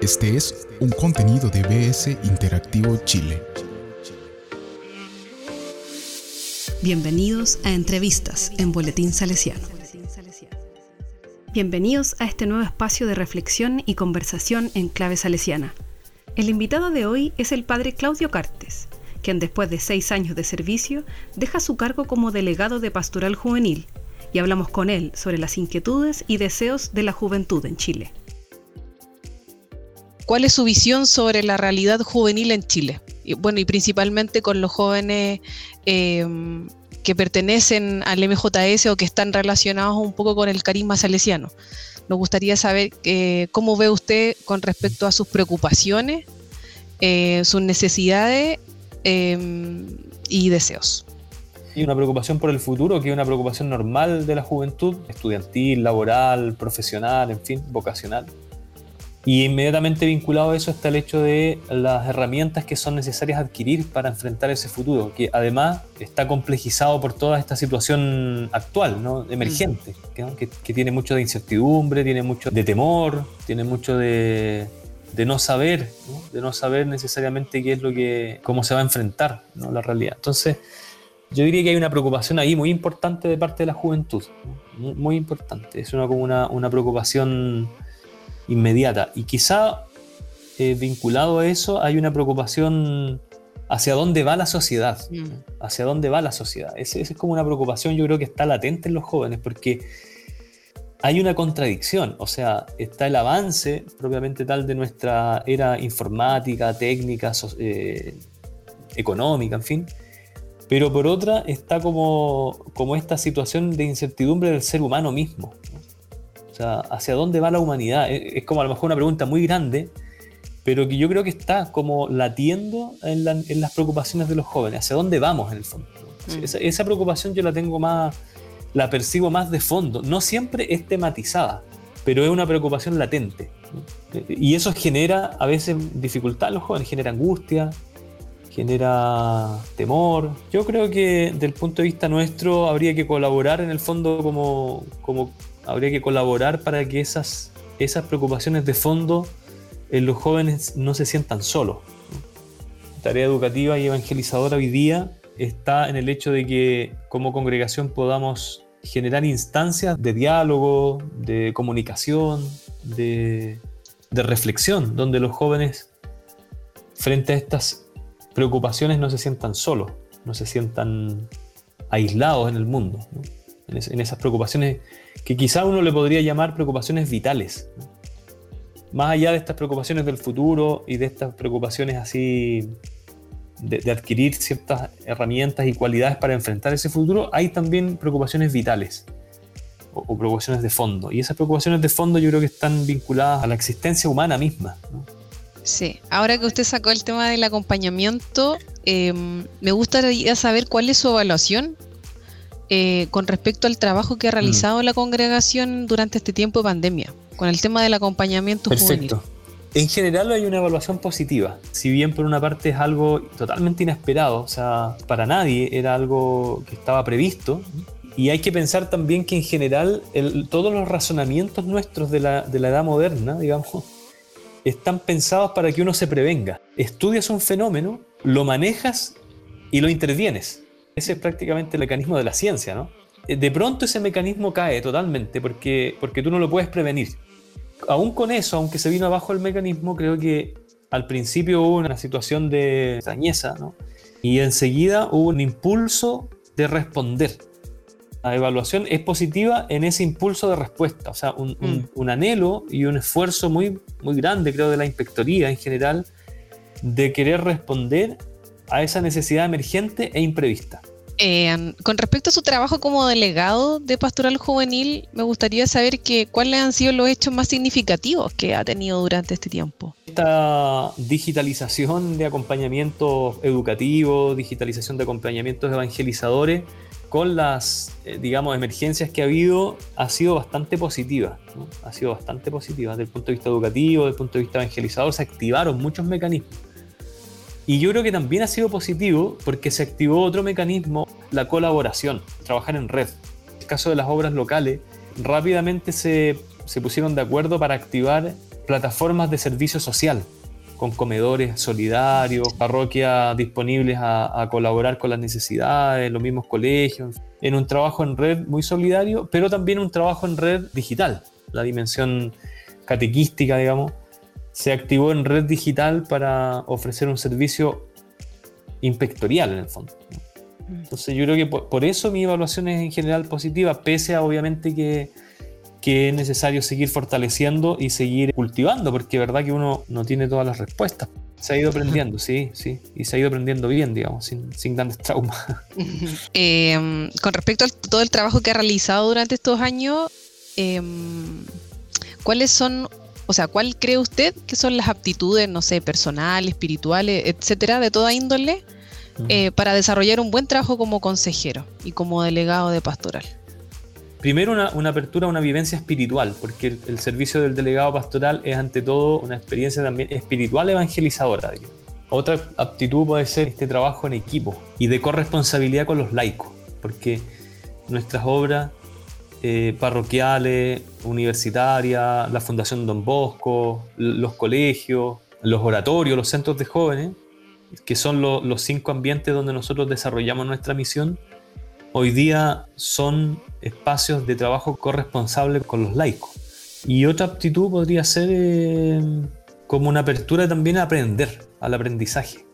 Este es un contenido de BS Interactivo Chile. Bienvenidos a Entrevistas en Boletín Salesiano. Bienvenidos a este nuevo espacio de reflexión y conversación en clave salesiana. El invitado de hoy es el padre Claudio Cartes, quien después de seis años de servicio deja su cargo como delegado de Pastoral Juvenil y hablamos con él sobre las inquietudes y deseos de la juventud en Chile. ¿Cuál es su visión sobre la realidad juvenil en Chile? Y, bueno, y principalmente con los jóvenes em, que pertenecen al MJS o que están relacionados un poco con el carisma salesiano. Nos gustaría saber eh, cómo ve usted con respecto a sus preocupaciones, eh, sus necesidades em, y deseos y una preocupación por el futuro, que es una preocupación normal de la juventud, estudiantil, laboral, profesional, en fin, vocacional. Y inmediatamente vinculado a eso está el hecho de las herramientas que son necesarias adquirir para enfrentar ese futuro, que además está complejizado por toda esta situación actual, ¿no? emergente, que, tiene mucho de incertidumbre, tiene mucho de temor, tiene mucho de, de no saber, de no saber necesariamente qué es lo que, cómo se va a enfrentar ¿no? la realidad. Entonces, yo diría que hay una preocupación ahí muy importante de parte de la juventud, muy, importante, es una, como una, preocupación inmediata. Y quizá eh, vinculado a eso hay una preocupación hacia dónde va la sociedad, mm. hacia dónde va la sociedad. Esa es como una preocupación yo creo que está latente en los jóvenes, porque hay una contradicción, o sea, está el avance propiamente tal de nuestra era informática, técnica, eh, económica, en fin, pero por otra está como, como esta situación de incertidumbre del ser humano mismo. Sea, ¿hacia dónde va la humanidad? Es, como a lo mejor una pregunta muy grande, pero que yo creo que está como latiendo en, las preocupaciones de los jóvenes. ¿Hacia dónde vamos en el fondo? Mm. Esa, preocupación yo la tengo más, la percibo más de fondo. No siempre es tematizada, pero es una preocupación latente. Y eso genera a veces dificultad en los jóvenes, genera angustia, genera temor. Yo creo que del punto de vista nuestro habría que colaborar en el fondo como, como habría que colaborar para que esas, esas preocupaciones de fondo en los jóvenes no se sientan solos. Tarea educativa y evangelizadora hoy día está en el hecho de que como congregación podamos generar instancias de diálogo, de comunicación, de, de reflexión, donde los jóvenes frente a estas preocupaciones no se sientan solos, no se sientan aislados en el mundo, en, esas preocupaciones que quizá uno le podría llamar preocupaciones vitales. Más allá de estas preocupaciones del futuro y de estas preocupaciones así de, adquirir ciertas herramientas y cualidades para enfrentar ese futuro, hay también preocupaciones vitales o, preocupaciones de fondo. Y esas preocupaciones de fondo yo creo que están vinculadas a la existencia humana misma. Sí, ahora que usted sacó el tema del acompañamiento, em, me gustaría saber cuál es su evaluación eh, con respecto al trabajo que ha realizado mm. la congregación durante este tiempo de pandemia, con el tema del acompañamiento Perfecto. En general hay una evaluación positiva, si bien por una parte es algo totalmente inesperado, o sea, para nadie era algo que estaba previsto, y hay que pensar también que en general todos los razonamientos nuestros de la, de la edad moderna, digamos, están pensados para que uno se prevenga. Estudias un fenómeno, lo manejas y lo intervienes. Ese es prácticamente el mecanismo de la ciencia, ¿no? Eh, de pronto ese mecanismo cae totalmente porque, porque tú no lo puedes prevenir. Aún con eso, aunque se vino abajo el mecanismo, creo que al principio hubo una situación de extrañeza, ¿no? Y enseguida hubo un impulso de responder la evaluación es positiva en ese impulso de respuesta, o sea, un, mm. anhelo y un esfuerzo muy, muy grande, creo, de la inspectoría en general, de querer responder a esa necesidad emergente e imprevista. Eh, con respecto a su trabajo como delegado de Pastoral Juvenil, me gustaría saber que, cuáles han sido los hechos más significativos que ha tenido durante este tiempo. Esta digitalización de acompañamientos educativos, digitalización de acompañamientos evangelizadores, con las, eh, digamos, emergencias que ha habido, ha sido bastante positiva. Ha sido bastante positiva desde el punto de vista educativo, desde el punto de vista evangelizador, se activaron muchos mecanismos. Y yo creo que también ha sido positivo porque se activó otro mecanismo, la colaboración, trabajar en red. En el caso de las obras locales, rápidamente se, se pusieron de acuerdo para activar plataformas de servicio social, con comedores solidarios, parroquias disponibles a, colaborar con las necesidades, los mismos colegios, en un trabajo en red muy solidario, pero también un trabajo en red digital, la dimensión catequística, digamos, se activó en red digital para ofrecer un servicio inspectorial en el fondo. Mm. Entonces yo creo que por, eso mi evaluación es en general positiva, pese a obviamente que, que es necesario seguir fortaleciendo y seguir cultivando, porque es verdad que uno no tiene todas las respuestas. Se ha ido aprendiendo, sí, sí, y se ha ido aprendiendo bien, digamos, sin, sin grandes traumas. Em, con respecto a todo el trabajo que ha realizado durante estos años, em, ¿cuáles son, o sea, cuál cree usted que son las aptitudes, no sé, personales, espirituales, etcétera, de toda índole, eh, para desarrollar un buen trabajo como consejero y como delegado de pastoral? Primero una, apertura una vivencia espiritual, porque el, servicio del delegado pastoral es ante todo una experiencia también espiritual evangelizadora. Otra aptitud puede ser este trabajo en equipo y de corresponsabilidad con los laicos, porque nuestras obras eh, parroquiales, universitarias, la Fundación Don Bosco, los colegios, los oratorios, los centros de jóvenes, que son los cinco ambientes donde nosotros desarrollamos nuestra misión, hoy día son espacios de trabajo corresponsable con los laicos. Y otra aptitud podría ser eh, como una apertura también a aprender, al aprendizaje.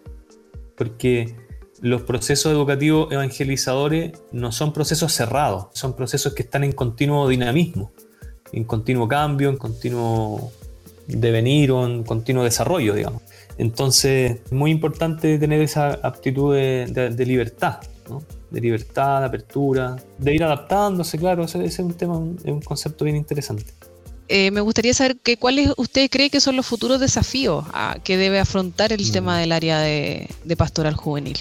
Porque los procesos educativos evangelizadores no son procesos cerrados, son procesos que están en continuo dinamismo, en continuo cambio, en continuo devenir o en continuo desarrollo, digamos. Entonces, es muy importante tener esa aptitud de, libertad, de libertad, de apertura, de ir adaptándose, claro, ese, es un tema, es un concepto bien interesante. Eh, me gustaría saber que, cuáles usted cree que son los futuros desafíos a, que debe afrontar el mm. tema del área de, pastoral juvenil.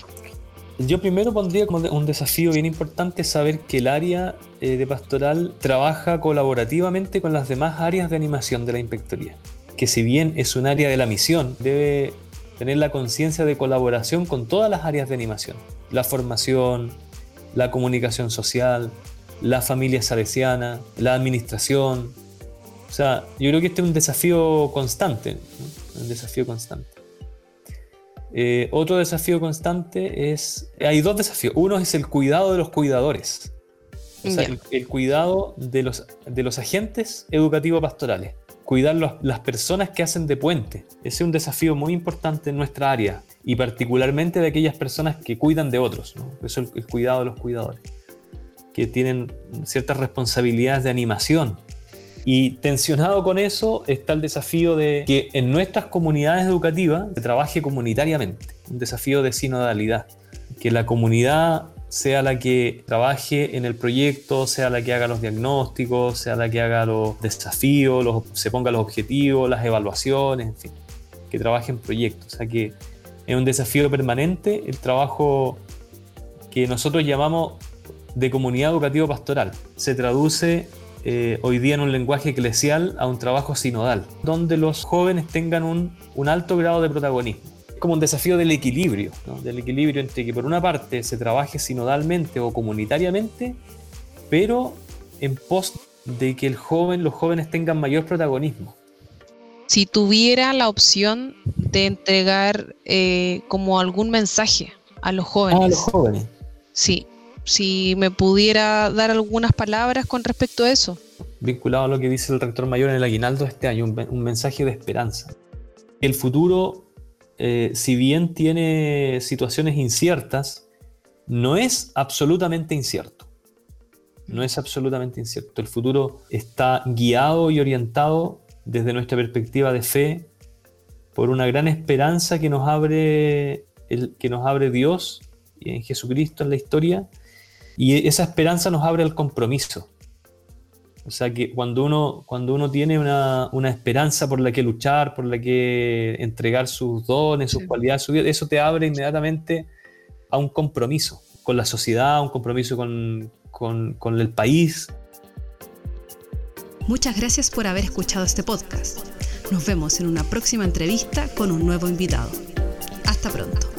Yo primero pondría como un desafío bien importante saber que el área eh, de pastoral trabaja colaborativamente con las demás áreas de animación de la inspectoría. Que si bien es un área de la misión, debe tener la conciencia de colaboración con todas las áreas de animación. La formación, la comunicación social, la familia salesiana, la administración. O sea, yo creo que este es un desafío constante, un desafío constante. Eh, otro desafío constante es, hay dos desafíos. Uno es el cuidado de los cuidadores, o sea, el, cuidado de los, de los agentes educativos pastorales cuidar las personas que hacen de puente. Ese es un desafío muy importante en nuestra área y particularmente de aquellas personas que cuidan de otros. Eso es el, cuidado de los cuidadores, que tienen ciertas responsabilidades de animación. Y tensionado con eso está el desafío de que en nuestras comunidades educativas se trabaje comunitariamente, un desafío de sinodalidad, que la comunidad sea la que trabaje en el proyecto, sea la que haga los diagnósticos, sea la que haga los desafíos, los, se ponga los objetivos, las evaluaciones, en fin, que trabaje en proyectos. O sea que es un desafío permanente el trabajo que nosotros llamamos de comunidad educativa pastoral. Se traduce eh, hoy día en un lenguaje eclesial a un trabajo sinodal, donde los jóvenes tengan un, un alto grado de protagonismo como un desafío del equilibrio, del equilibrio entre que por una parte se trabaje sinodalmente o comunitariamente, pero en pos de que el joven, los jóvenes tengan mayor protagonismo. Si tuviera la opción de entregar eh, como algún mensaje a los jóvenes. Ah, a los jóvenes. Sí, si me pudiera dar algunas palabras con respecto a eso. Vinculado a lo que dice el rector mayor en el aguinaldo este año, un mensaje de esperanza. El futuro eh, si bien tiene situaciones inciertas, no es absolutamente incierto. No es absolutamente incierto. El futuro está guiado y orientado desde nuestra perspectiva de fe por una gran esperanza que nos abre, el, que nos abre Dios en Jesucristo en la historia. Y esa esperanza nos abre al compromiso. O sea que cuando uno, cuando uno tiene una, esperanza por la que luchar, por la que entregar sus dones, sus cualidades, su vida, eso te abre inmediatamente a un compromiso con la sociedad, a un compromiso con, con el país. Muchas gracias por haber escuchado este podcast. Nos vemos en una próxima entrevista con un nuevo invitado. Hasta pronto.